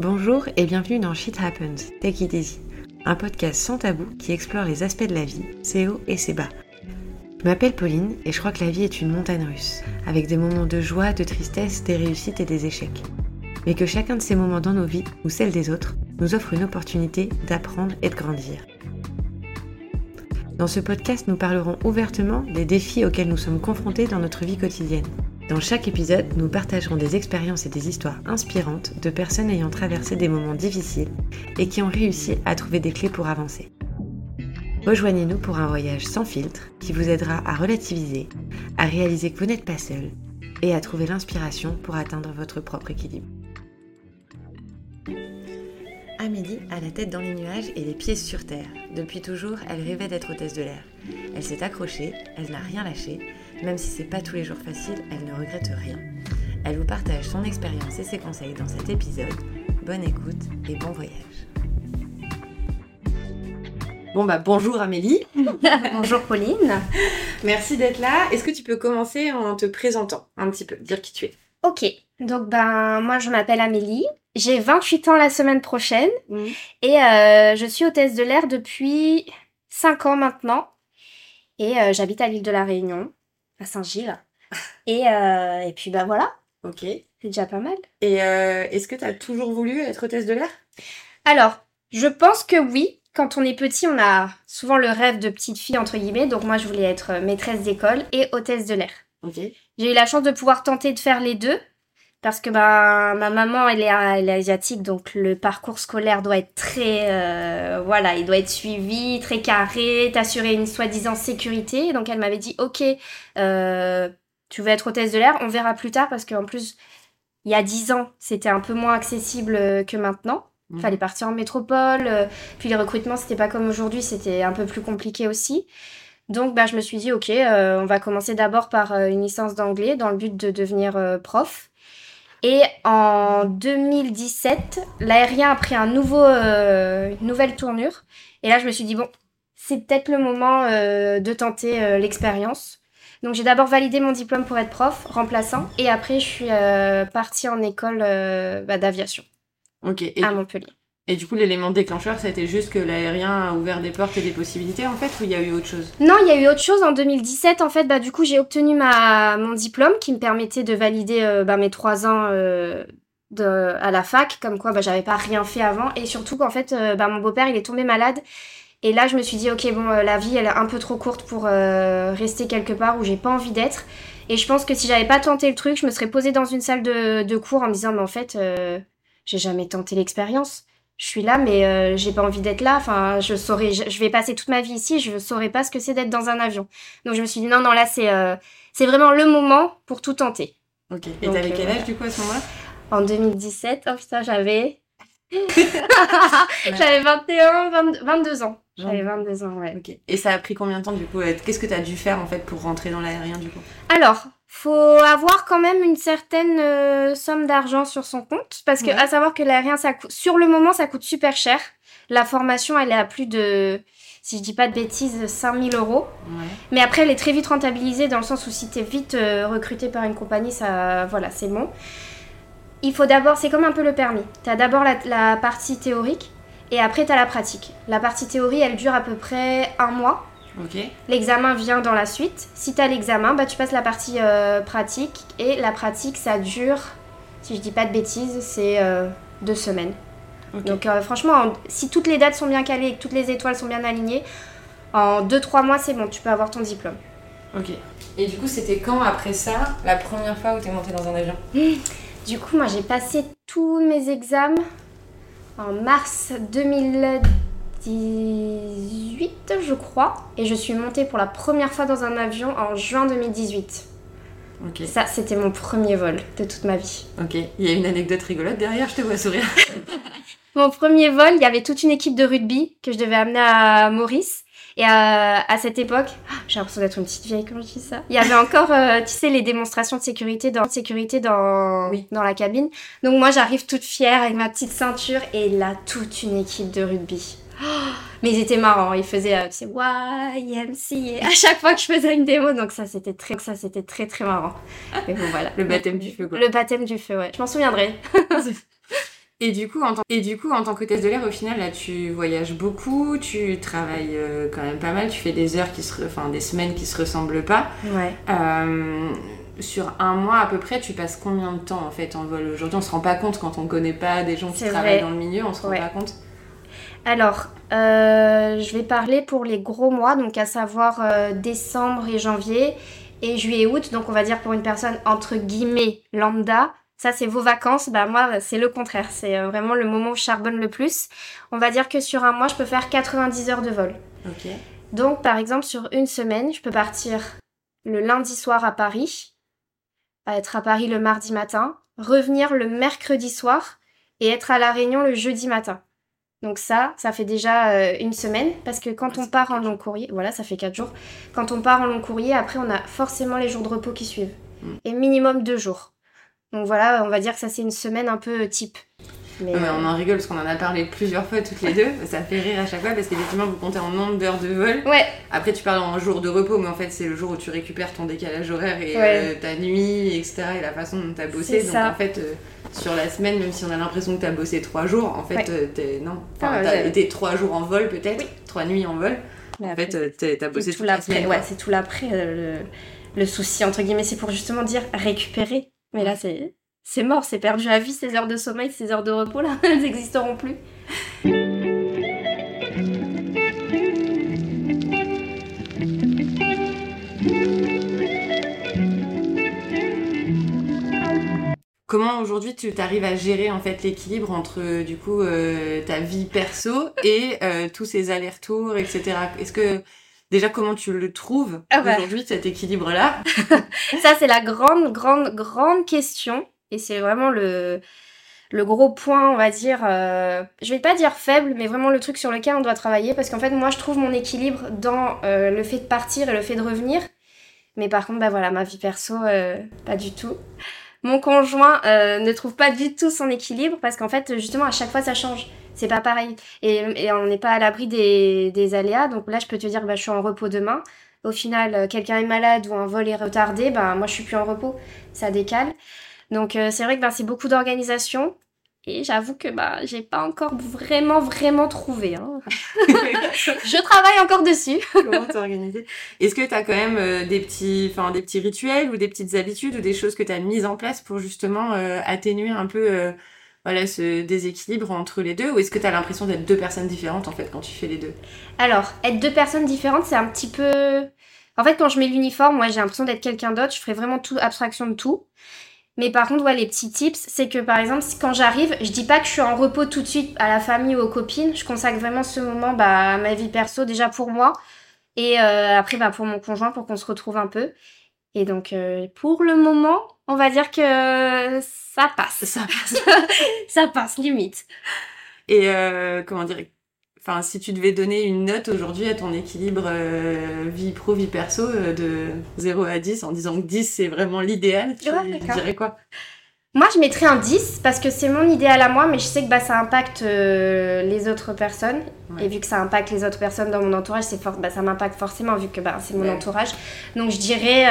Bonjour et bienvenue dans Shit Happens, Take It Easy, un podcast sans tabou qui explore les aspects de la vie, ses hauts et ses bas. Je m'appelle Pauline et je crois que la vie est une montagne russe, avec des moments de joie, de tristesse, des réussites et des échecs. Mais que chacun de ces moments dans nos vies, ou celles des autres, nous offre une opportunité d'apprendre et de grandir. Dans ce podcast, nous parlerons ouvertement des défis auxquels nous sommes confrontés dans notre vie quotidienne. Dans chaque épisode, nous partagerons des expériences et des histoires inspirantes de personnes ayant traversé des moments difficiles et qui ont réussi à trouver des clés pour avancer. Rejoignez-nous pour un voyage sans filtre qui vous aidera à relativiser, à réaliser que vous n'êtes pas seul et à trouver l'inspiration pour atteindre votre propre équilibre. Amélie a la tête dans les nuages et les pieds sur terre. Depuis toujours, elle rêvait d'être hôtesse de l'air. Elle s'est accrochée, elle n'a rien lâché. Même si c'est pas tous les jours facile, elle ne regrette rien. Elle vous partage son expérience et ses conseils dans cet épisode. Bonne écoute et bon voyage. Bon bah bonjour Amélie. bonjour Pauline. Merci d'être là. Est-ce que tu peux commencer en te présentant un petit peu, dire qui tu es? Ok, donc ben moi je m'appelle Amélie, j'ai 28 ans la semaine prochaine mmh. et euh, je suis hôtesse de l'air depuis 5 ans maintenant et euh, j'habite à l'île de la Réunion, à Saint-Gilles. et, euh, et puis bah voilà. Ok. C'est déjà pas mal. Et est-ce que tu as toujours voulu être hôtesse de l'air? Alors, je pense que oui. Quand on est petit, on a souvent le rêve de petite fille, entre guillemets. Donc moi, je voulais être maîtresse d'école et hôtesse de l'air. Ok. J'ai eu la chance de pouvoir tenter de faire les deux parce que bah, ma maman elle est, elle est asiatique donc le parcours scolaire doit être très euh, voilà il doit être suivi très carré t'assurer une soi-disant sécurité. Donc elle m'avait dit ok euh, tu veux être hôtesse de l'air on verra plus tard parce qu'en plus il y a dix ans c'était un peu moins accessible que maintenant. Il mmh. fallait partir en métropole euh, puis les recrutements c'était pas comme aujourd'hui c'était un peu plus compliqué aussi. Donc bah, je me suis dit ok on va commencer d'abord par une licence d'anglais dans le but de devenir prof et en 2017, l'aérien a pris un nouveau, euh, une nouvelle tournure. Et là, je me suis dit, bon, c'est peut-être le moment euh, de tenter euh, l'expérience. Donc j'ai d'abord validé mon diplôme pour être prof, remplaçant, et après je suis partie en école bah, d'aviation à Montpellier. Et du coup, l'élément déclencheur, c'était juste que l'aérien a ouvert des portes et des possibilités, en fait, ou il y a eu autre chose? Non, il y a eu autre chose. En 2017, en fait, bah, du coup, j'ai obtenu ma, mon diplôme qui me permettait de valider euh, bah, mes trois ans euh, à la fac, comme quoi bah, j'avais pas rien fait avant. Et surtout qu'en fait, euh, bah, mon beau-père, il est tombé malade. Et là, je me suis dit, ok, bon, la vie, elle est un peu trop courte pour rester quelque part où j'ai pas envie d'être. Et je pense que si j'avais pas tenté le truc, je me serais posée dans une salle de, de cours en me disant, mais en fait, j'ai jamais tenté l'expérience je suis là, mais euh, j'ai pas envie d'être là. Enfin, je saurais, je, vais passer toute ma vie ici, je saurais pas ce que c'est d'être dans un avion. Donc je me suis dit non, non, là c'est euh, c'est vraiment le moment pour tout tenter. Ok. Et t'avais quel euh, âge du coup à ce moment-là? En 2017, oh putain, j'avais j'avais 21, 22 ans. J'avais 22 ans, ouais. Ok. Et ça a pris combien de temps du coup? Qu'est-ce que tu as dû faire en fait pour rentrer dans l'aérien du coup? Alors, faut avoir quand même une certaine euh, somme d'argent sur son compte parce que à savoir que l'aérien ça coûte sur le moment ça coûte super cher. La formation elle est à plus de si je dis pas de bêtises 5000 euros. Mais après elle est très vite rentabilisée dans le sens où si tu es vite euh, recruté par une compagnie ça voilà c'est bon. Il faut d'abord c'est comme un peu le permis. Tu as d'abord la, la partie théorique et après tu as la pratique. La partie théorie elle dure à peu près un mois. L'examen vient dans la suite. Si tu as l'examen, bah, tu passes la partie euh, pratique. Et la pratique, ça dure, si je dis pas de bêtises, c'est euh, deux semaines. Donc euh, franchement, si toutes les dates sont bien calées et que toutes les étoiles sont bien alignées, en 2-3 mois, c'est bon, tu peux avoir ton diplôme. Ok. Et du coup, c'était quand après ça, la première fois où tu es montée dans un avion? Du coup, moi, j'ai passé tous mes examens en mars 2010. 18, je crois. Et je suis montée pour la première fois dans un avion en juin 2018. Ok. Ça, c'était mon premier vol de toute ma vie. Ok. Il y a une anecdote rigolote derrière, je te vois sourire. mon premier vol, il y avait toute une équipe de rugby que je devais amener à Maurice. Et à, cette époque, j'ai l'impression d'être une petite vieille quand je dis ça. Il y avait encore, euh, tu sais, les démonstrations de sécurité dans, sécurité dans, dans la cabine. Donc moi, j'arrive toute fière avec ma petite ceinture et là, toute une équipe de rugby. mais ils étaient marrants, ils faisaient, euh, tu sais, YMC à chaque fois que je faisais une démo, donc ça c'était très, ça c'était très très marrant. Mais bon voilà. Le baptême du feu quoi. Le baptême du feu, ouais. Je m'en souviendrai. Et du coup, en tant, et du coup, en tant qu'hôtesse de l'air, au final, là, tu voyages beaucoup, tu travailles euh, quand même pas mal, tu fais des heures qui se, enfin, des semaines qui se ressemblent pas. Ouais. Euh, sur un mois à peu près, tu passes combien de temps en fait en vol Aujourd'hui, on se rend pas compte quand on connaît pas des gens qui C'est travaillent vrai. dans le milieu, on se rend Ouais. pas compte. Alors, euh, je vais parler pour les gros mois, donc à savoir euh, décembre et janvier, et juillet et août. Donc, on va dire pour une personne entre guillemets lambda, ça c'est vos vacances. Bah moi, c'est le contraire. C'est euh, vraiment le moment où je charbonne le plus. On va dire que sur un mois, je peux faire 90 heures de vol. Ok. Donc, par exemple, sur une semaine, je peux partir le lundi soir à Paris, être à Paris le mardi matin, revenir le mercredi soir et être à La Réunion le jeudi matin. Donc ça, ça fait déjà euh, une semaine, parce que quand on part en long courrier, voilà, ça fait quatre jours. Quand on part en long courrier, après, on a forcément les jours de repos qui suivent. Mm. Et minimum deux jours. Donc voilà, on va dire que ça, c'est une semaine un peu type. Mais, Ouais, mais euh, on en rigole parce qu'on en a parlé plusieurs fois toutes les deux. Ça fait rire à chaque fois parce qu'effectivement, vous comptez en nombre d'heures de vol. Ouais, Après, tu parles en jour de repos, mais en fait, c'est le jour où tu récupères ton décalage horaire et Ouais. euh, ta nuit, etc. et la façon dont tu as bossé. Donc, ça. en fait, euh, sur la semaine, même si on a l'impression que tu as bossé trois jours, en fait, Ouais. euh, t'es. Non. Enfin, Ah t'as été trois jours en vol, peut-être. Oui. Trois nuits en vol. mais En après- fait, euh, t'as bossé toute tout la semaine. ouais, c'est tout l'après euh, le, le souci entre guillemets, c'est pour justement dire récupérer. Mais là c'est c'est mort, c'est perdu à vie ces heures de sommeil, ces heures de repos là, elles n'existeront plus. Comment aujourd'hui tu t'arrives à gérer en fait l'équilibre entre euh, du coup euh, ta vie perso et euh, tous ces allers-retours, etc. Est-ce que déjà comment tu le trouves Ah bah. aujourd'hui cet équilibre là Ça c'est la grande grande grande question et c'est vraiment le le gros point, on va dire, euh, je vais pas dire faible, mais vraiment le truc sur lequel on doit travailler, parce qu'en fait, moi, je trouve mon équilibre dans euh, le fait de partir et le fait de revenir. Mais par contre, bah voilà, ma vie perso, euh, pas du tout. Mon conjoint ne trouve pas du tout son équilibre, parce qu'en fait, justement, à chaque fois, ça change. C'est pas pareil. Et, on n'est pas à l'abri des, aléas. Donc là, je peux te dire, bah, je suis en repos demain. Au final, quelqu'un est malade ou un vol est retardé, bah, moi, je suis plus en repos. Ça décale. Donc euh, c'est vrai que bah, c'est beaucoup d'organisation. Et j'avoue que bah, j'ai pas encore vraiment, vraiment trouvé. hein. Je travaille encore dessus. Comment t'organiser Est-ce que tu as quand même euh, des, petits, des petits rituels ou des petites habitudes ou des choses que tu as mises en place pour justement euh, atténuer un peu euh, voilà, ce déséquilibre entre les deux? Ou est-ce que tu as l'impression d'être deux personnes différentes en fait quand tu fais les deux? Alors, être deux personnes différentes, c'est un petit peu... En fait, quand je mets l'uniforme, moi, j'ai l'impression d'être quelqu'un d'autre. Je ferai vraiment tout, abstraction de tout. Mais par contre, ouais, les petits tips, c'est que par exemple, quand j'arrive, je dis pas que je suis en repos tout de suite à la famille ou aux copines. Je consacre vraiment ce moment bah, à ma vie perso, déjà pour moi. Et euh, après, bah, pour mon conjoint, pour qu'on se retrouve un peu. Et donc, euh, pour le moment, on va dire que ça passe. Ça ça passe, limite. Et euh, comment dire Enfin, si tu devais donner une note aujourd'hui à ton équilibre euh, vie pro, vie perso euh, de 0 à 10 en disant que 10 c'est vraiment l'idéal, tu Ouais, dirais quoi? Moi, je mettrais un 10 parce que c'est mon idéal à moi, mais je sais que bah, ça impacte euh, les autres personnes. Ouais. Et vu que ça impacte les autu personnes dans mon entourage, bah, ça m'impacte forcément vu que bah, c'est mon Ouais. entourage. Donc, je dirais,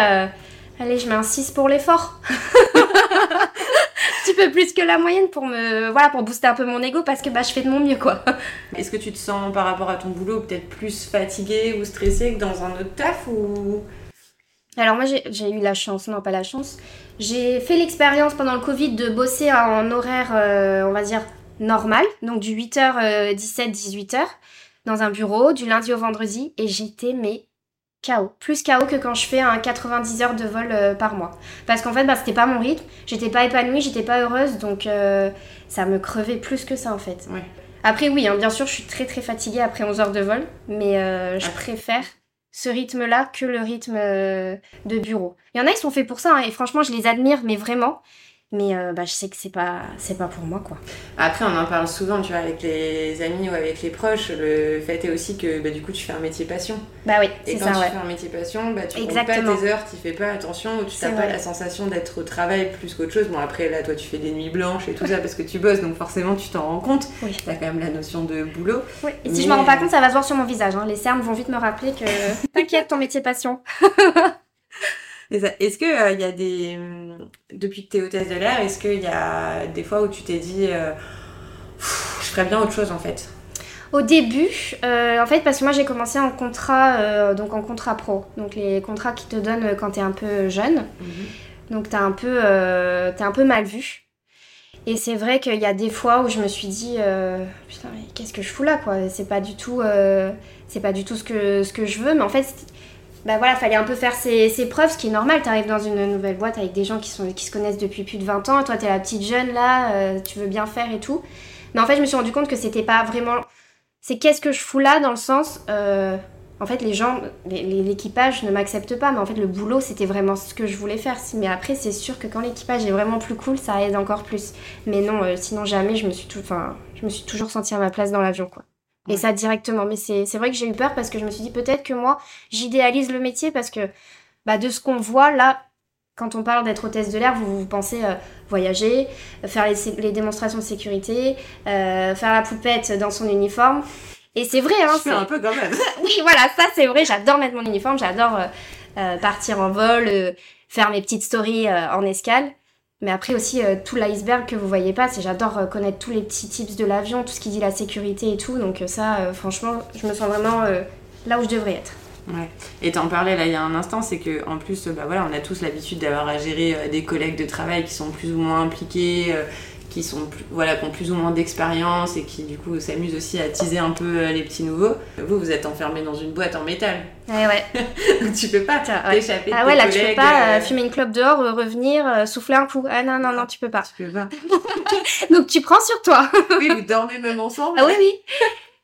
allez, je mets un 6 pour l'effort. Un petit peu plus que la moyenne pour me voilà pour booster un peu mon ego parce que bah je fais de mon mieux quoi. Est-ce que tu te sens par rapport à ton boulot peut-être plus fatigué ou stressé que dans un autre taf ou? Alors moi j'ai eu la chance, non pas la chance, j'ai fait l'expérience pendant le Covid de bosser en horaire euh, on va dire normal, donc du 8h 17 18h dans un bureau du lundi au vendredi. Et j'étais mais KO, plus KO que quand je fais un 90 heures de vol euh, par mois. Parce qu'en fait bah c'était pas mon rythme, j'étais pas épanouie, j'étais pas heureuse donc euh, ça me crevait plus que ça en fait. Ouais. Après oui, hein, bien sûr, je suis très très fatiguée après 11 heures de vol, mais euh, je préfère ce rythme-là que le rythme de bureau. Il y en a qui sont faits pour ça, hein, et franchement, je les admire, mais vraiment. Mais euh, bah, je sais que c'est pas, c'est pas pour moi, quoi. Après, on en parle souvent, tu vois, avec les amis ou avec les proches. Le fait est aussi que bah, du coup, tu fais un métier passion. Bah oui, Et c'est quand ça, tu ouais. fais un métier passion, bah, tu comptes Exactement. pas tes heures, tu fais pas attention, ou tu n'as pas la sensation d'être au travail plus qu'autre chose. Bon, après, là, toi, tu fais des nuits blanches et tout ça parce que tu bosses, donc forcément, tu t'en rends compte. Oui. Tu as quand même la notion de boulot. Oui, Et si je me rends pas compte, ça va se voir sur mon visage. hein. Les cernes vont vite me rappeler que t'inquiète, ton métier passion. Est-ce qu'il il y a des. hum, Depuis que tu es hôtesse de l'air, est-ce qu'il y a des fois où tu t'es dit. euh, ferais bien autre chose en fait? Au début, en fait, parce que moi j'ai commencé en contrat, donc en contrat pro, donc les contrats qui te donnent quand tu es un peu jeune. Mhm. Donc t'as un peu, es un peu mal vu. Et c'est vrai qu'il y a des fois où je me suis dit, euh, putain, mais qu'est-ce que je fous là, quoi? C'est pas du tout, euh, c'est pas du tout ce que, ce que je veux. Mais en fait, bah voilà, fallait un peu faire ses, preuves, ce qui est normal. T'arrives dans une nouvelle boîte avec des gens qui, se connaissent depuis plus de 20 ans. Et toi, t'es la petite jeune là, euh, tu veux bien faire et tout. Mais en fait, je me suis rendu compte que c'était pas vraiment. C'est qu'est-ce que je fous là dans le sens en fait, les gens, l'équipage ne m'accepte pas, mais en fait, le boulot, c'était vraiment ce que je voulais faire. Mais après, c'est sûr que quand l'équipage est vraiment plus cool, ça aide encore plus. Mais non, euh, sinon, jamais, je me suis, tout, je me suis toujours sentie à ma place dans l'avion, quoi. Et ça directement. Mais c'est vrai que j'ai eu peur parce que je me suis dit peut-être que moi, j'idéalise le métier parce que bah, de ce qu'on voit là, quand on parle d'être hôtesse de l'air, vous, vous pensez euh, voyager, faire les, démonstrations de sécurité, euh, faire la poupette dans son uniforme. Et c'est vrai, hein. C'est un peu quand même. oui, voilà, ça c'est vrai. J'adore mettre mon uniforme, j'adore euh, euh, partir en vol, euh, faire mes petites stories en escale. Mais après aussi, tout l'iceberg que vous voyez pas, c'est j'adore connaître tous les petits tips de l'avion, tout ce qui dit la sécurité et tout. Donc ça, franchement, je me sens vraiment là où je devrais être. Ouais. Et t'en parlais là il y a un instant, c'est que en plus, bah voilà, on a tous l'habitude d'avoir à gérer des collègues de travail qui sont plus ou moins impliqués, qui sont voilà qui ont plus ou moins d'expérience et qui du coup s'amusent aussi à teaser un peu euh, les petits nouveaux. Vous vous êtes enfermé dans une boîte en métal. Ouais ouais. Donc tu peux pas t'échapper. Ah ouais là tu peux pas euh, euh, fumer une clope dehors, revenir, souffler un coup. Ah non non non tu peux pas. Tu peux pas. Donc tu prends sur toi. oui vous dormez même ensemble. Ah oui oui.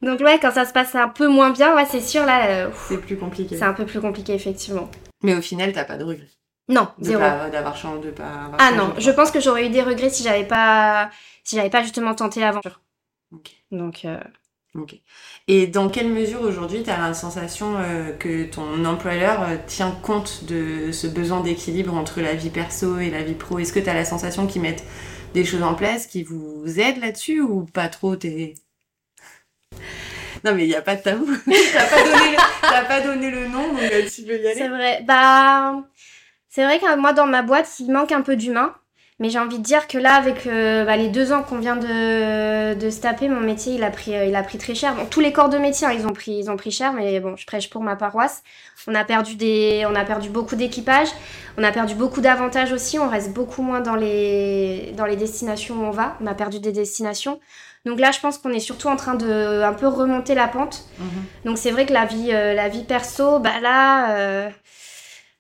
Donc ouais quand ça se passe un peu moins bien ouais c'est sûr là. c'est plus compliqué. C'est un peu plus compliqué effectivement. Mais au final t'as pas de regrets. Non, zéro. D'avoir changé, de pas Ah non, je pense que j'aurais eu des regrets si j'avais pas, si j'avais pas justement tenté l'aventure. Donc. Euh... Ok. Et dans quelle mesure aujourd'hui tu as la sensation euh, que ton employeur euh, tient compte de ce besoin d'équilibre entre la vie perso et la vie pro? Est-ce que tu as la sensation qu'ils mettent des choses en place qui vous aident là-dessus ou pas trop? T'es... Non mais il n'y a pas de tabou. t'as pas, donné pas donné le nom donc tu peux y aller. C'est vrai. Bah c'est vrai que moi, dans ma boîte, il manque un peu d'humain. Mais j'ai envie de dire que là, avec euh, bah, les deux ans qu'on vient de, de, se taper, mon métier, il a pris, euh, il a pris très cher. Bon, tous les corps de métier, hein, ils, ont pris, ils ont pris cher, mais bon, je prêche pour ma paroisse. On a perdu, des, on a perdu beaucoup d'équipage, on a perdu beaucoup d'avantages aussi, on reste beaucoup moins dans les, dans les destinations où on va. On a perdu des destinations. Donc là, je pense qu'on est surtout en train de un peu remonter la pente. Mhm. Donc c'est vrai que la vie, euh, la vie perso, bah là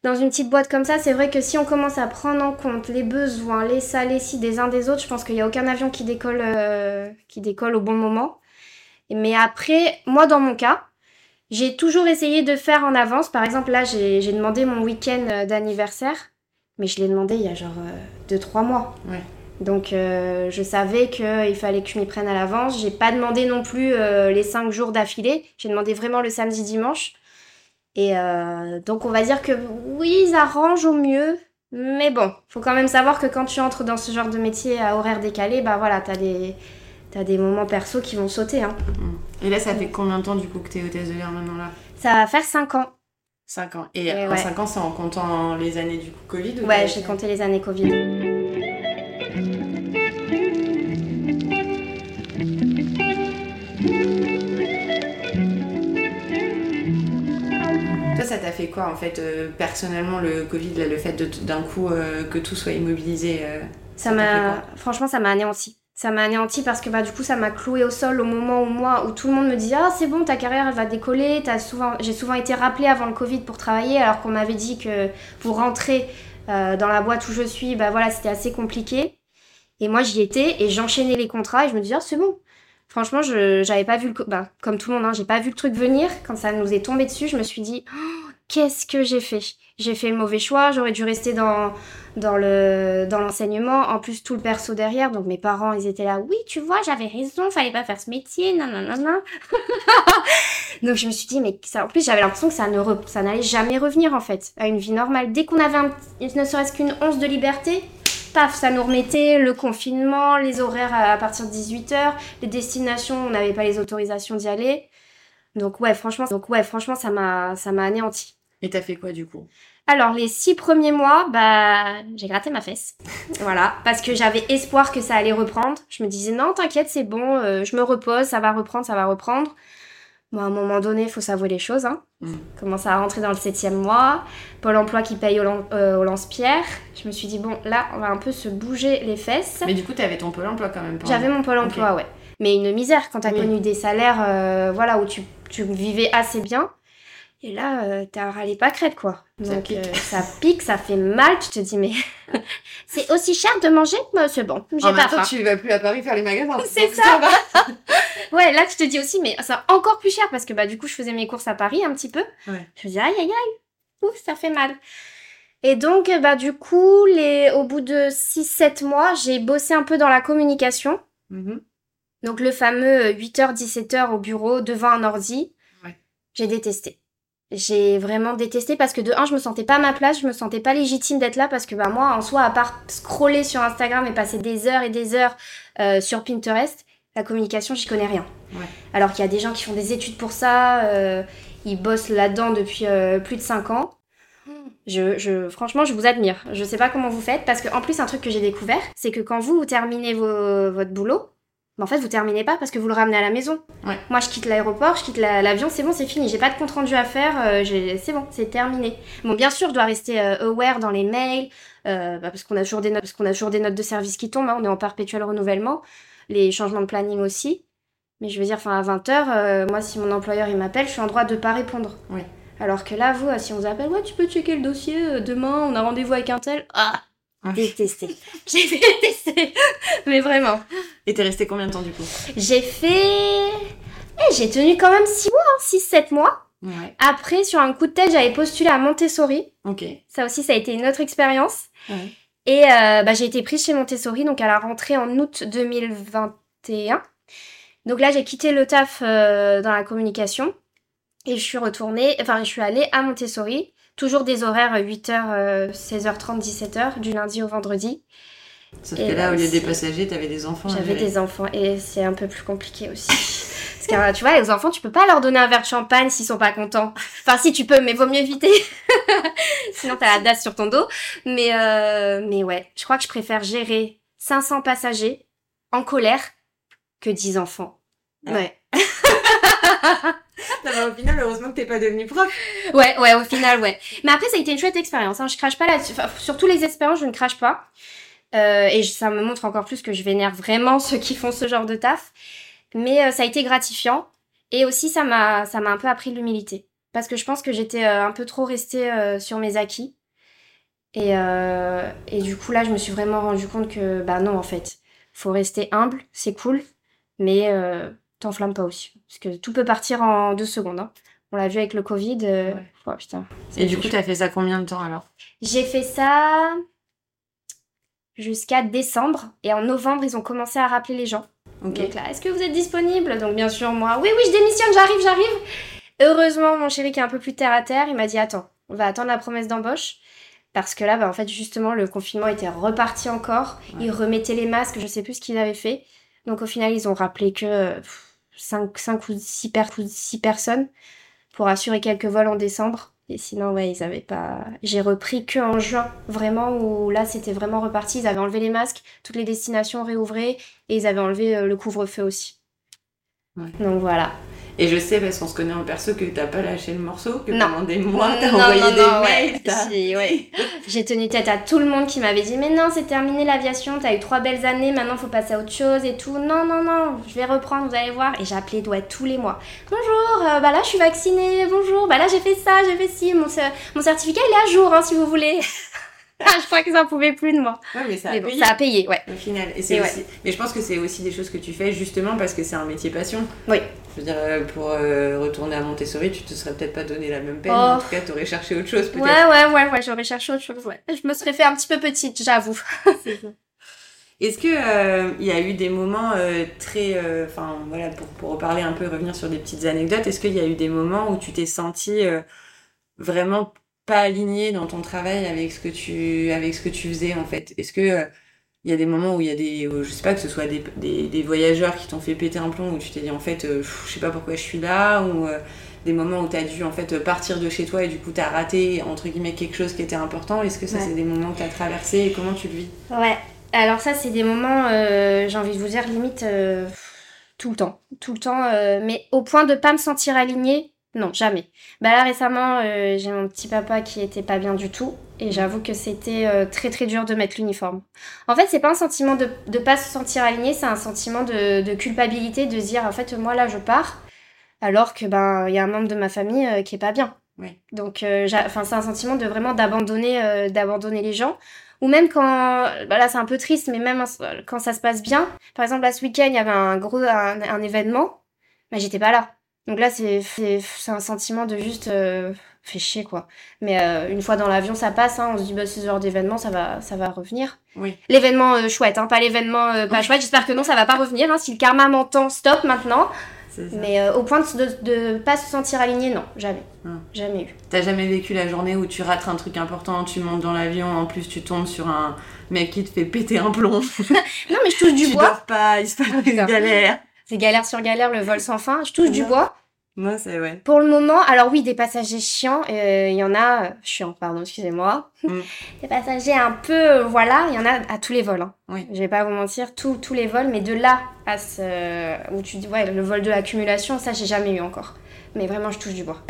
dans une petite boîte comme ça, c'est vrai que si on commence à prendre en compte les besoins, les ça, les ci des uns des autres, je pense qu'il n'y a aucun avion qui décolle, euh, qui décolle au bon moment. Mais après, moi dans mon cas, j'ai toujours essayé de faire en avance. Par exemple, là, j'ai demandé mon week-end euh, d'anniversaire, mais je l'ai demandé il y a genre 2-3 euh, mois. Donc je savais qu'il fallait que je m'y prenne à l'avance. J'ai pas demandé non plus les 5 jours d'affilée. J'ai demandé vraiment le samedi dimanche. Et euh, donc on va dire que oui, ils arrangent au mieux, mais bon, faut quand même savoir que quand tu entres dans ce genre de métier à horaire décalé, bah voilà, t'as des, as des moments perso qui vont sauter. Hein. Et là, ça fait combien de temps du coup que t'es hôtesse de l'air maintenant là? Ça va faire 5 ans. 5 ans. Et, en 5 ans, c'est en comptant les années du coup Covid Ouais, j'ai compté les années Covid. Ça t'a fait quoi en fait euh, personnellement le Covid, le fait d'un coup euh, que tout soit immobilisé euh, Ça m'a, franchement, ça m'a anéanti. Ça m'a anéanti parce que bah, du coup, ça m'a cloué au sol au moment où moi, où tout le monde me dit Ah, c'est bon, ta carrière elle va décoller. As souvent... J'ai souvent été rappelée avant le Covid pour travailler, alors qu'on m'avait dit que pour rentrer dans la boîte où je suis, bah voilà, c'était assez compliqué. Et moi, j'y étais et j'enchaînais les contrats et je me disais Ah, c'est bon, Franchement, je j'avais pas vu le bah, comme tout le monde, hein, j'ai pas vu le truc venir. Quand ça nous est tombé dessus, je me suis dit oh, qu'est-ce que j'ai fait? J'ai fait le mauvais choix. J'aurais dû rester dans dans le dans l'enseignement. En plus, tout le perso derrière. Donc mes parents, ils étaient là. Oui, tu vois, j'avais raison. Fallait pas faire ce métier. Non, non, non, non. donc je me suis dit mais. En plus, j'avais l'impression que ça ne ça n'allait jamais revenir en fait à une vie normale. Dès qu'on avait un... ne serait-ce qu'une once de liberté, paf, ça nous remettait le confinement, les horaires à partir de 18h, les destinations, on n'avait pas les autorisations d'y aller. Donc ouais, franchement, donc ouais, franchement, ça m'a, ça m'a anéanti. Et t'as fait quoi du coup? Alors, les six premiers mois, bah, j'ai gratté ma fesse. voilà. Parce que j'avais espoir que ça allait reprendre. Je me disais, non, t'inquiète, c'est bon, euh, je me repose, ça va reprendre, ça va reprendre. Bon, à un moment donné, il faut s'avouer les choses. Hein. Mm. Commence à rentrer dans le septième mois. Pôle emploi qui paye au, euh, au lance-pierre. Je me suis dit, bon, là, on va un peu se bouger les fesses. Mais du coup, t'avais ton pôle emploi quand même. J'avais mon pôle emploi, ouais. Mais une misère quand t'as Oui. connu des salaires, euh, voilà, où tu, tu vivais assez bien. Et là, euh, t'as râlé pas crête, quoi. Ça Donc, pique. euh, ça pique, ça fait mal. Tu te dis, mais c'est aussi cher de manger Bah, C'est bon, j'ai pas même temps, faim. tu vas plus à Paris faire les magasins. C'est ça. va. Ouais, là, tu te dis aussi, mais c'est encore plus cher parce que bah, du coup, je faisais mes courses à Paris un petit peu. Ouais. Je me dis, aïe, aïe, aïe, ouf, ça fait mal. Et donc, euh, bah, du coup, les... au bout de 6-7 mois, j'ai bossé un peu dans la communication. Mhm. Donc, le fameux 8h-17h au bureau devant un ordi. Ouais. J'ai détesté. J'ai vraiment détesté parce que de un, je me sentais pas à ma place, je me sentais pas légitime d'être là parce que bah moi, en soi, à part scroller sur Instagram et passer des heures et des heures euh, sur Pinterest, la communication, j'y connais rien. Ouais. Alors qu'il y a des gens qui font des études pour ça, euh, ils bossent là-dedans depuis euh, plus de 5 ans. Je, je, franchement, je vous admire. Je sais pas comment vous faites parce qu'en plus, un truc que j'ai découvert, c'est que quand vous, vous terminez vos- votre boulot, mais en fait, vous terminez pas parce que vous le ramenez à la maison. Ouais. Moi, je quitte l'aéroport, je quitte la- l'avion, c'est bon, c'est fini. J'ai pas de compte rendu à faire, euh, c'est bon, c'est terminé. Bon, bien sûr, je dois rester euh, aware dans les mails, euh, bah, parce qu'on a toujours des notes, parce qu'on a toujours des notes de service qui tombent. hein, on est en perpétuel renouvellement, les changements de planning aussi. Mais je veux dire, enfin, à 20h, moi, si mon employeur il m'appelle, je suis en droit de pas répondre. Alors que là, vous, si on vous appelle, ouais, tu peux checker le dossier demain, on a rendez-vous avec un tel. Ah. Détesté. J'ai détesté. Mais vraiment. Et t'es resté combien de temps du coup? J'ai fait. Eh, j'ai tenu quand même 6 mois, 6-7 mois. Ouais. Après, sur un coup de tête, j'avais postulé à Montessori. Ok. Ça aussi, ça a été une autre expérience. Ouais. Et euh, bah, j'ai été prise chez Montessori, donc à la rentrée en août 2021. Donc là, j'ai quitté le taf euh, dans la communication. Et je suis retournée, enfin, je suis allée à Montessori. Toujours des horaires 8h, 16h30, 17h, du lundi au vendredi. Sauf Et que là, au lieu des passagers, t'avais des enfants. J'avais des enfants et c'est un peu plus compliqué aussi. Parce que euh, tu vois, les enfants, tu peux pas leur donner un verre de champagne s'ils sont pas contents. Enfin, si tu peux, mais vaut mieux éviter. Sinon, t'as la dasse sur ton dos. Mais, euh, mais ouais, je crois que je préfère gérer 500 passagers en colère que 10 enfants. Ah. Ouais. Non, au final, heureusement que t'es pas devenu prof. Ouais, ouais, au final, ouais. Mais après, ça a été une chouette expérience. Hein. Je crache pas là-dessus. Sur tous les expériences, je ne crache pas. Euh, et ça me montre encore plus que je vénère vraiment ceux qui font ce genre de taf. Mais euh, ça a été gratifiant. Et aussi, ça m'a, ça m'a un peu appris l'humilité. Parce que je pense que j'étais euh, un peu trop restée sur mes acquis. Et, et du coup, là, je me suis vraiment rendu compte que, bah non, en fait, faut rester humble, c'est cool, mais t'enflamme pas aussi. Parce que tout peut partir en deux secondes. hein. On l'a vu avec le Covid. euh, Ouais. oh, putain. Et du coup, t'as fait ça combien de temps alors? J'ai fait ça jusqu'à décembre. Et en novembre, ils ont commencé à rappeler les gens. Ok. Donc là, est-ce que vous êtes disponible? Donc bien sûr, moi, oui, oui, je démissionne, j'arrive, j'arrive. Heureusement, mon chéri qui est un peu plus terre à terre, il m'a dit, attends, on va attendre la promesse d'embauche. Parce que là, bah, en fait, justement, le confinement était reparti encore. Ouais. Ils remettaient les masques, je sais plus ce qu'ils avaient fait. Donc au final, ils ont rappelé que 5, ou 6, personnes pour assurer quelques vols en décembre. Et sinon, ouais, ils avaient pas. J'ai repris que en juin, vraiment, où là, c'était vraiment reparti. Ils avaient enlevé les masques, toutes les destinations réouvrées, et ils avaient enlevé euh, le couvre-feu aussi. Ouais. Donc voilà. Et je sais, parce qu'on se connaît en perso, que t'as pas lâché le morceau, que Non. pendant des mois, t'as envoyé non, des non, mails. ouais. Si, ouais. J'ai tenu tête à tout le monde qui m'avait dit Mais non, c'est terminé l'aviation, t'as eu trois belles années, maintenant faut passer à autre chose et tout. Non, non, non, je vais reprendre, vous allez voir. Et j'ai appelé ouais, tous les mois. Bonjour, euh, bah là je suis vaccinée, bonjour, bah là j'ai fait ça, j'ai fait ci, mon, mon certificat il est à jour hein, si vous voulez. ah, je crois qu'ils en pouvaient plus de moi. Ouais, mais ça a Mais bon, payé. ça a payé, ouais. Au final. Et c'est. Mais je pense que c'est aussi des choses que tu fais justement parce que c'est un métier passion. Oui. Je veux dire, euh, pour euh, retourner à Montessori, tu te serais peut-être pas donné la même peine. Oh. En tout cas, t'aurais cherché autre chose peut-être. Ouais, ouais, ouais, ouais, j'aurais cherché autre chose, ouais. Je me serais fait un petit peu petite, j'avoue. Est-ce que euh, il y a eu des moments euh, très, euh, enfin voilà, pour, pour reparler un peu, revenir sur des petites anecdotes, est-ce qu'il y a eu des moments où tu t'es senti euh, vraiment pas aligné dans ton travail avec ce que tu, avec ce que tu faisais en fait Est-ce que euh, il y a des moments où il y a des, je sais pas, que ce soit des, des, des voyageurs qui t'ont fait péter un plomb où tu t'es dit en fait, euh, je sais pas pourquoi je suis là ou euh, des moments où tu as dû en fait partir de chez toi et du coup tu as raté entre guillemets quelque chose qui était important. Est-ce que ça c'est des moments que tu as traversé et comment tu le vis? Ouais. Alors ça c'est des moments euh, j'ai envie de vous dire limite tout le temps, tout le temps mais au point de pas me sentir alignée non, jamais. Bah là récemment, j'ai mon petit papa qui était pas bien du tout et j'avoue que c'était très très dur de mettre l'uniforme. En fait, c'est pas un sentiment de ne pas se sentir aligné, c'est un sentiment de, de, culpabilité, de se dire en fait moi là je pars, alors que ben il y a un membre de ma famille euh, qui est pas bien. Donc euh, enfin c'est un sentiment de vraiment d'abandonner euh, d'abandonner les gens ou même quand voilà c'est un peu triste mais même quand ça se passe bien. Par exemple là ce week-end il y avait un gros un, événement, mais j'étais pas là. Donc là c'est c'est un sentiment de juste fait chier quoi. Mais une fois dans l'avion ça passe, hein, on se dit bah ce genre d'événement ça va ça va revenir. Oui. L'événement chouette, hein, pas l'événement pas chouette. J'espère que non ça va pas revenir. Hein. Si le karma m'entend, stop maintenant. Mais euh, au point de ne pas se sentir aligné, non, jamais. Hum. Jamais eu. T'as jamais vécu la journée où tu rates un truc important, tu montes dans l'avion, en plus tu tombes sur un mec qui te fait péter un plomb? non, mais je touche du tu bois. Dors pas, il se passe une galère. C'est galère sur galère, le vol sans fin. Je touche du bois. Moi, c'est ouais. Pour le moment, alors oui, des passagers chiants, euh, il y en a, euh, chiants, pardon, excusez-moi. Mm. Des passagers un peu, euh, voilà, il y en a à tous les vols. Hein. Oui. Je vais pas vous mentir, tous tous les vols, mais de là à ce, où tu dis, ouais, le vol de l'accumulation, ça, j'ai jamais eu encore. Mais vraiment, je touche du bois.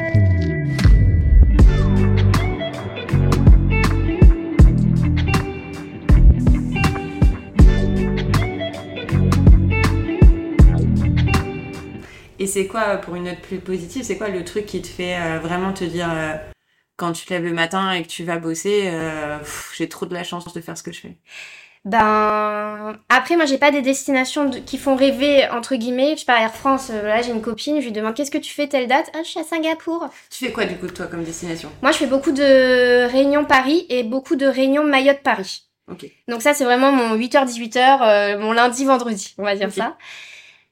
C'est quoi, pour une note plus positive, c'est quoi le truc qui te fait euh, vraiment te dire, euh, quand tu te lèves le matin et que tu vas bosser, euh, j'ai trop de la chance de faire ce que je fais? Ben après moi j'ai pas des destinations qui font rêver entre guillemets. Je pars à Air France là j'ai une copine je lui demande qu'est-ce que tu fais telle date? Ah je suis à Singapour. Tu fais quoi du coup toi comme destination? Moi je fais beaucoup de réunions Paris et beaucoup de réunions Mayotte Paris. Ok. Donc ça c'est vraiment mon 8h 18h mon lundi vendredi on va dire ça.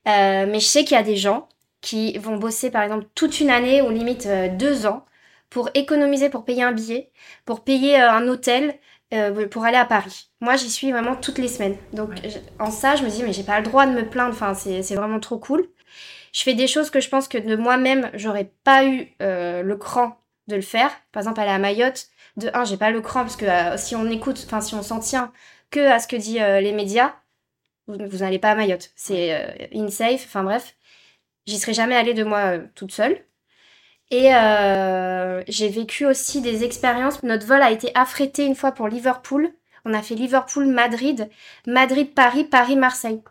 Mais je sais qu'il y a des gens qui vont bosser par exemple toute une année ou limite euh, deux ans pour économiser, pour payer un billet, pour payer euh, un hôtel, euh, pour aller à Paris. Moi, j'y suis vraiment toutes les semaines. Donc, en ça, je me dis, mais j'ai pas le droit de me plaindre. Enfin, c'est vraiment trop cool. Je fais des choses que je pense que de moi-même, j'aurais pas eu le cran de le faire. Par exemple, aller à Mayotte. De un, j'ai pas le cran parce que si on écoute, enfin, si on s'en tient que à ce que dit les médias, vous, n'allez pas à Mayotte. C'est insafe. Enfin, bref. J'y serais jamais allée de moi euh, toute seule. Et euh, j'ai vécu aussi des expériences. Notre vol a été affrété une fois pour Liverpool. On a fait Liverpool-Madrid, Madrid-Paris, Paris-Marseille.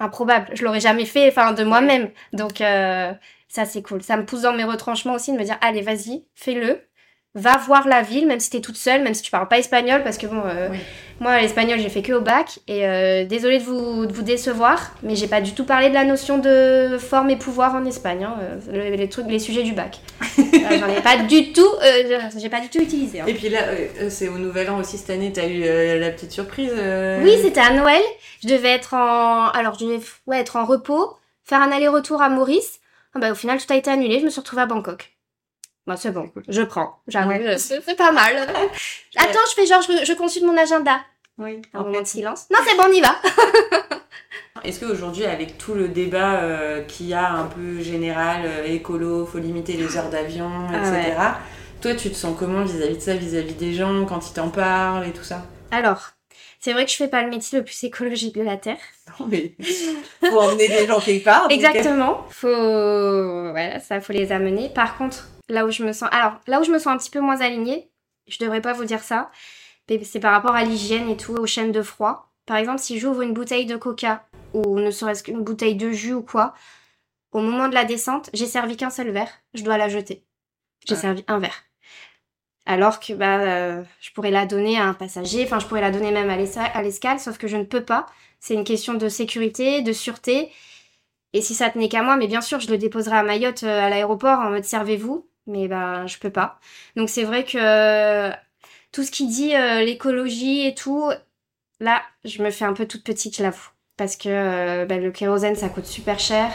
Improbable. Je l'aurais jamais fait, enfin, de moi-même. Donc, euh, ça, c'est cool. Ça me pousse dans mes retranchements aussi de me dire, allez, vas-y, fais-le va voir la ville, même si t'es toute seule, même si tu parles pas espagnol, parce que bon, euh, moi l'espagnol j'ai fait que au bac, et euh, désolée de vous, de vous décevoir, mais j'ai pas du tout parlé de la notion de forme et pouvoir en Espagne, hein, euh, les, trucs, les sujets du bac. J'en ai pas du tout, j'ai pas du tout utilisé. Hein. Et puis là, c'est au Nouvel An aussi cette année, t'as eu la petite surprise. Oui, c'était à Noël. Je devais être en, alors je devais ouais, être en repos, faire un aller-retour à Maurice. Ah bah, au final, tout a été annulé. Je me suis retrouvée à Bangkok. Bah, c'est bon, je prends. J'avoue, c'est pas mal. Attends, je fais genre, je, consulte mon agenda. Oui. Un moment de silence. Non, c'est bon, on y va. Est-ce qu'aujourd'hui, avec tout le débat euh, qu'il y a un peu général, euh, écolo, faut limiter les heures d'avion, etc., toi, tu te sens comment vis-à-vis de ça, vis-à-vis des gens, quand ils t'en parlent et tout ça? Alors, c'est vrai que je fais pas le métier le plus écologique de la Terre. Non, mais faut emmener des gens quelque part. Exactement. Faut, voilà, ça, faut les amener. Par contre, là où je me sens. Alors, là où je me sens un petit peu moins alignée, je devrais pas vous dire ça, mais c'est par rapport à l'hygiène et tout, aux chaînes de froid. Par exemple, si j'ouvre une bouteille de coca ou ne serait-ce qu'une bouteille de jus ou quoi, au moment de la descente, j'ai servi qu'un seul verre, je dois la jeter. J'ai servi un verre. Alors que bah, euh, je pourrais la donner à un passager, enfin je pourrais la donner même à l'escale, sauf que je ne peux pas. C'est une question de sécurité, de sûreté. Et si ça tenait qu'à moi, mais bien sûr, je le déposerai à Mayotte euh, à l'aéroport en mode servez-vous mais ben je peux pas. Donc c'est vrai que tout ce qui dit euh, l'écologie et tout, là je me fais un peu toute petite, je l'avoue, parce que euh, ben, le kérosène ça coûte super cher.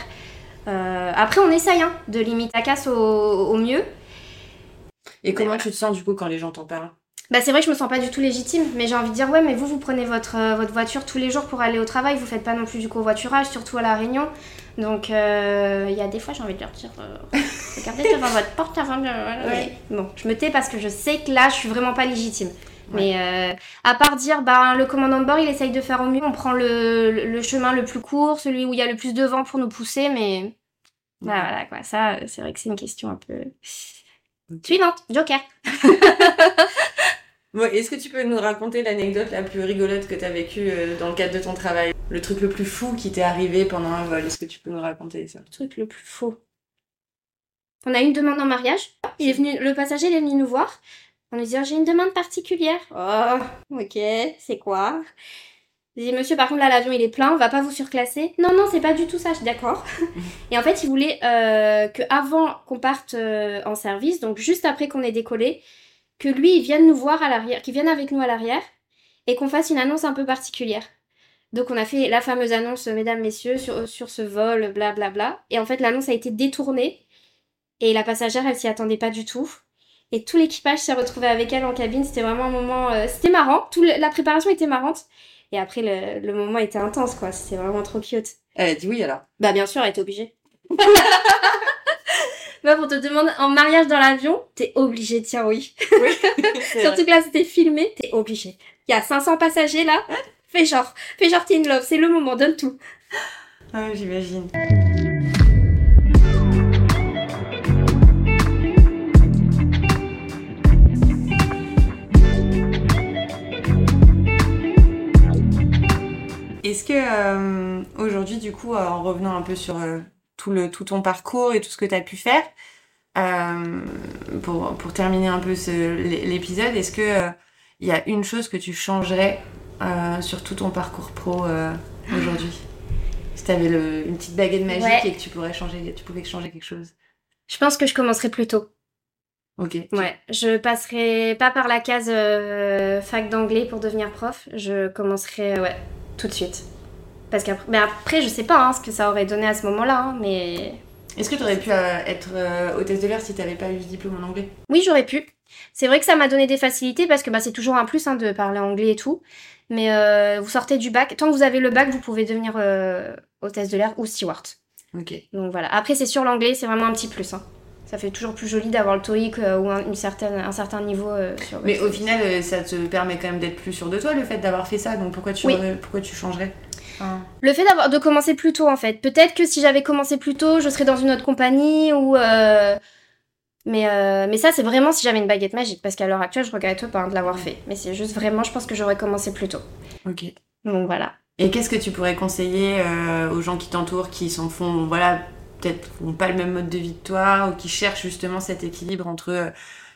Euh, après on essaye hein, de limiter la casse au, mieux. Et comment tu te sens du coup quand les gens t'en parlent? Bah c'est vrai que je me sens pas du tout légitime, mais j'ai envie de dire ouais mais vous vous prenez votre, euh, votre voiture tous les jours pour aller au travail, vous faites pas non plus du covoiturage, surtout à la Réunion. Donc euh, il y a des fois j'ai envie de leur dire euh, regardez devant votre porte avant de... Ouais. Bon, je me tais parce que je sais que là je suis vraiment pas légitime. Mais à part dire bah le commandant de bord il essaye de faire au mieux, on prend le, le- chemin le plus court, celui où il y a le plus de vent pour nous pousser, mais bah, voilà quoi, ça c'est vrai que c'est une question un peu... Suivante, Joker. Bon, Est-ce que tu peux nous raconter l'anecdote la plus rigolote que tu as vécue euh, dans le cadre de ton travail? Le truc le plus fou qui t'est arrivé pendant un vol, est-ce que tu peux nous raconter ça? Le truc le plus faux. On a eu une demande en mariage. Il est venu, le passager il est venu nous voir. On lui dit j'ai une demande particulière. Oh, ok, c'est quoi? Il dit monsieur par contre là l'avion il est plein, on va pas vous surclasser. Non non c'est pas du tout ça, je suis d'accord. Et en fait il voulait euh, que avant qu'on parte euh, en service, donc juste après qu'on ait décollé, que lui il vienne nous voir à l'arrière, qu'il vienne avec nous à l'arrière et qu'on fasse une annonce un peu particulière. Donc on a fait la fameuse annonce, mesdames, messieurs, sur, sur ce vol, blablabla. Bla, bla. Et en fait, l'annonce a été détournée. Et la passagère, elle s'y attendait pas du tout. Et tout l'équipage s'est retrouvé avec elle en cabine. C'était vraiment un moment... euh, C'était marrant. Tout le- la préparation était marrante. Et après, le, le moment était intense, quoi. C'était vraiment trop cute. Elle a dit oui alors. Bah bien sûr, elle était obligée. bah pour te demander en mariage dans l'avion, t'es obligé de dire oui. Oui, Surtout que là, c'était filmé, t'es obligé. Il y a 500 passagers là. Fais genre, fais genre t'es in love, c'est le moment, donne tout. Ah, J'imagine. Est-ce que euh, aujourd'hui, du coup, en revenant un peu sur euh, tout, le, tout ton parcours et tout ce que tu as pu faire, euh, pour, pour terminer un peu l'épisode, est-ce que euh, il y a une chose que tu changerais euh, sur tout ton parcours pro euh, aujourd'hui? Si tu avais une petite baguette magique Ouais. et que tu pourrais changer, tu pouvais changer quelque chose. Je pense que je commencerai plus tôt. Ok. Ouais, je passerai pas par la case euh, fac d'anglais pour devenir prof. Je commencerai, ouais, tout de suite. Parce qu'après, mais après, je sais pas hein, ce que ça aurait donné à ce moment-là, hein, mais Est-ce que tu aurais pu euh, être euh, hôtesse de l'air si tu n'avais pas eu ce diplôme en anglais? Oui, j'aurais pu. C'est vrai que ça m'a donné des facilités parce que bah, c'est toujours un plus hein, de parler anglais et tout. Mais euh, vous sortez du bac, tant que vous avez le bac, vous pouvez devenir hôtesse de l'air ou steward. Ok. Donc voilà. Après, c'est sur l'anglais, c'est vraiment un petit plus. hein. Ça fait toujours plus joli d'avoir le TOEIC ou un, une certaine, un certain niveau sur Mais au final, ça te permet quand même d'être plus sûr de toi, le fait d'avoir fait ça. Donc pourquoi tu, Oui. pourquoi tu changerais? Enfin, Le fait d'avoir de commencer plus tôt en fait. Peut-être que si j'avais commencé plus tôt, je serais dans une autre compagnie ou. euh, Mais, euh, mais ça, c'est vraiment si j'avais une baguette magique. Parce qu'à l'heure actuelle, je regrette pas hein, de l'avoir fait. Mais c'est juste vraiment, je pense que j'aurais commencé plus tôt. Ok. Donc voilà. Et qu'est-ce que tu pourrais conseiller euh, aux gens qui t'entourent, qui s'en font, voilà, peut-être n'ont pas le même mode de vie que toi, ou qui cherchent justement cet équilibre entre euh,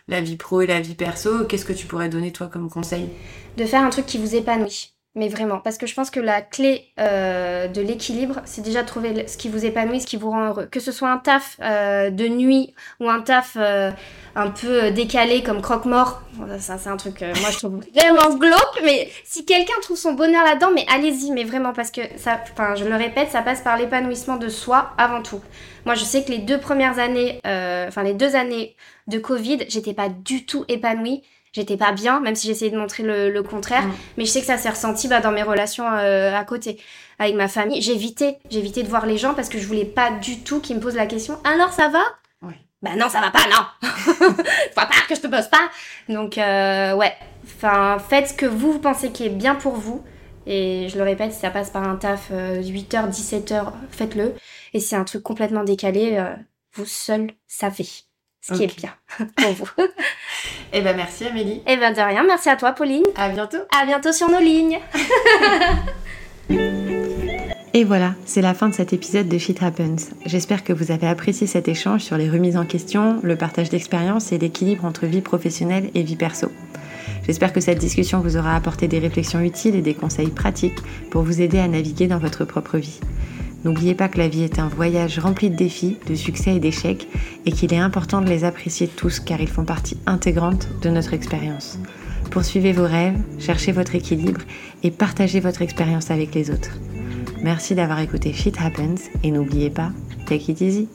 la vie pro et la vie perso? Qu'est-ce que tu pourrais donner toi comme conseil? De faire un truc qui vous épanouit. Mais vraiment. Parce que je pense que la clé euh, de l'équilibre, c'est déjà de trouver ce qui vous épanouit, ce qui vous rend heureux. Que ce soit un taf euh, de nuit ou un taf euh, un peu décalé comme croque-mort. Ça, c'est un truc, moi, je trouve vraiment glauque. Mais si quelqu'un trouve son bonheur là-dedans, mais allez-y, mais vraiment, parce que ça, enfin, je le répète, ça passe par l'épanouissement de soi avant tout. Moi, je sais que les deux premières années, enfin, les deux années de Covid, j'étais pas du tout épanouie. J'étais pas bien, même si j'essayais de montrer le, le contraire. Mais je sais que ça s'est ressenti bah, dans mes relations euh, à côté, avec ma famille. J'évitais, j'évitais de voir les gens parce que je voulais pas du tout qu'ils me posent la question. Alors ça va? Oui. Bah non, ça va pas, non. Faut pas que je te bosse pas. Donc euh, ouais, enfin faites ce que vous, vous pensez qui est bien pour vous. Et je le répète, si ça passe par un taf 8h, 17h, faites-le. Et si c'est un truc complètement décalé, euh, vous seul savez ce qui est bien pour vous. Eh ben merci Amélie. Et ben de rien, merci à toi Pauline. À bientôt. À bientôt sur nos lignes. Et voilà, c'est la fin de cet épisode de Shit Happens. J'espère que vous avez apprécié cet échange sur les remises en question, le partage d'expériences et l'équilibre entre vie professionnelle et vie perso. J'espère que cette discussion vous aura apporté des réflexions utiles et des conseils pratiques pour vous aider à naviguer dans votre propre vie. N'oubliez pas que la vie est un voyage rempli de défis, de succès et d'échecs, et qu'il est important de les apprécier tous car ils font partie intégrante de notre expérience. Poursuivez vos rêves, cherchez votre équilibre et partagez votre expérience avec les autres. Merci d'avoir écouté Shit Happens et n'oubliez pas, take it easy.